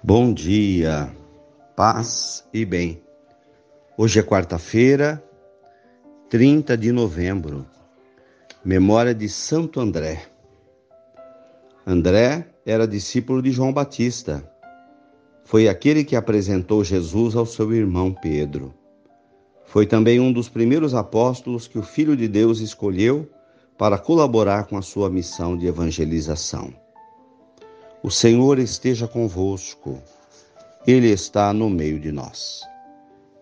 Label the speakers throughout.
Speaker 1: Bom dia, paz e bem. Hoje é quarta-feira, 30 de novembro, memória de Santo André. André era discípulo de João Batista. Foi aquele que apresentou Jesus ao seu irmão Pedro. Foi também um dos primeiros apóstolos que o Filho de Deus escolheu para colaborar com a sua missão de evangelização. O Senhor esteja convosco, Ele está no meio de nós.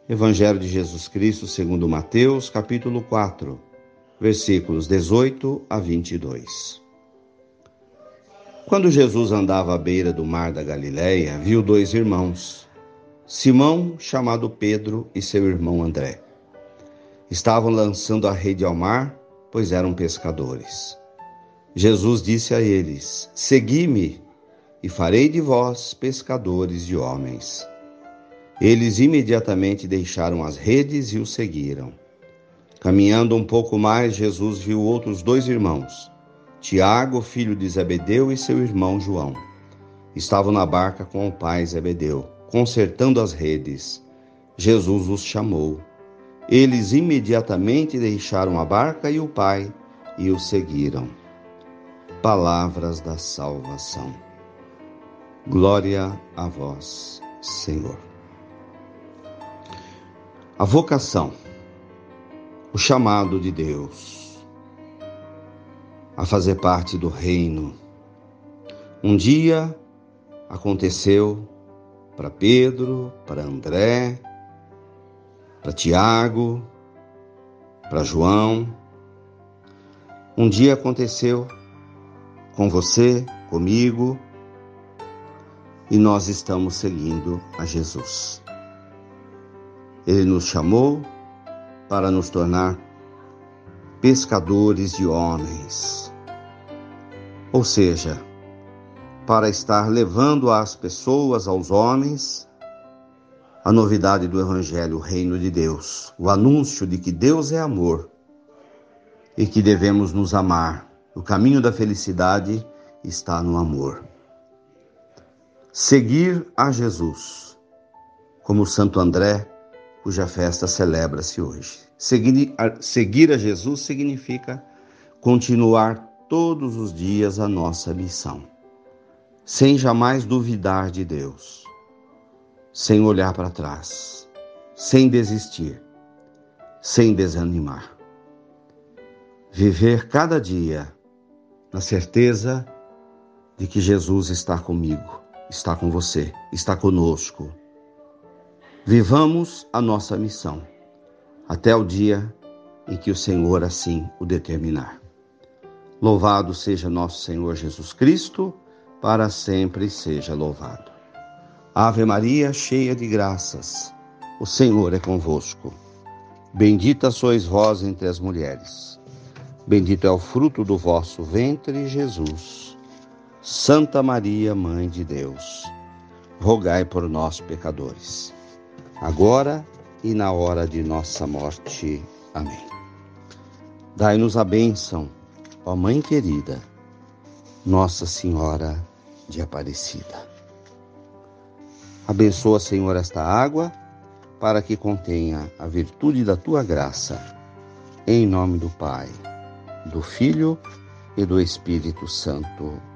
Speaker 1: Evangelho de Jesus Cristo, segundo Mateus, capítulo 4, versículos 18 a 22. Quando Jesus andava à beira do mar da Galileia, viu dois irmãos, Simão, chamado Pedro, e seu irmão André. Estavam lançando a rede ao mar, pois eram pescadores. Jesus disse a eles: Segui-me e farei de vós pescadores de homens. Eles imediatamente deixaram as redes e o seguiram. Caminhando um pouco mais, Jesus viu outros dois irmãos, Tiago, filho de Zebedeu, e seu irmão João. Estavam na barca com o pai Zebedeu, consertando as redes. Jesus os chamou. Eles imediatamente deixaram a barca e o pai e o seguiram. Palavras da salvação. Glória a vós, Senhor. A vocação, o chamado de Deus a fazer parte do reino. Um dia aconteceu para Pedro, para André, para Tiago, para João. Um dia aconteceu com você, comigo, e nós estamos seguindo a Jesus. Ele nos chamou para nos tornar pescadores de homens. Ou seja, para estar levando às pessoas, aos homens, a novidade do Evangelho, o reino de Deus, o anúncio de que Deus é amor e que devemos nos amar. O caminho da felicidade está no amor. Seguir a Jesus, como Santo André, cuja festa celebra-se hoje. Seguir a, seguir a Jesus significa continuar todos os dias a nossa missão, sem jamais duvidar de Deus, sem olhar para trás, sem desistir, sem desanimar. Viver cada dia na certeza de que Jesus está comigo está com você, está conosco. Vivamos a nossa missão até o dia em que o Senhor assim o determinar. Louvado seja nosso Senhor Jesus Cristo, para sempre seja louvado. Ave Maria, cheia de graças, o Senhor é convosco. Bendita sois vós entre as mulheres. Bendito é o fruto do vosso ventre, Jesus. Santa Maria, Mãe de Deus, rogai por nós, pecadores, agora e na hora de nossa morte. Amém. Dai-nos a bênção, ó Mãe querida, Nossa Senhora de Aparecida. Abençoa, Senhor, esta água, para que contenha a virtude da tua graça. Em nome do Pai, do Filho e do Espírito Santo.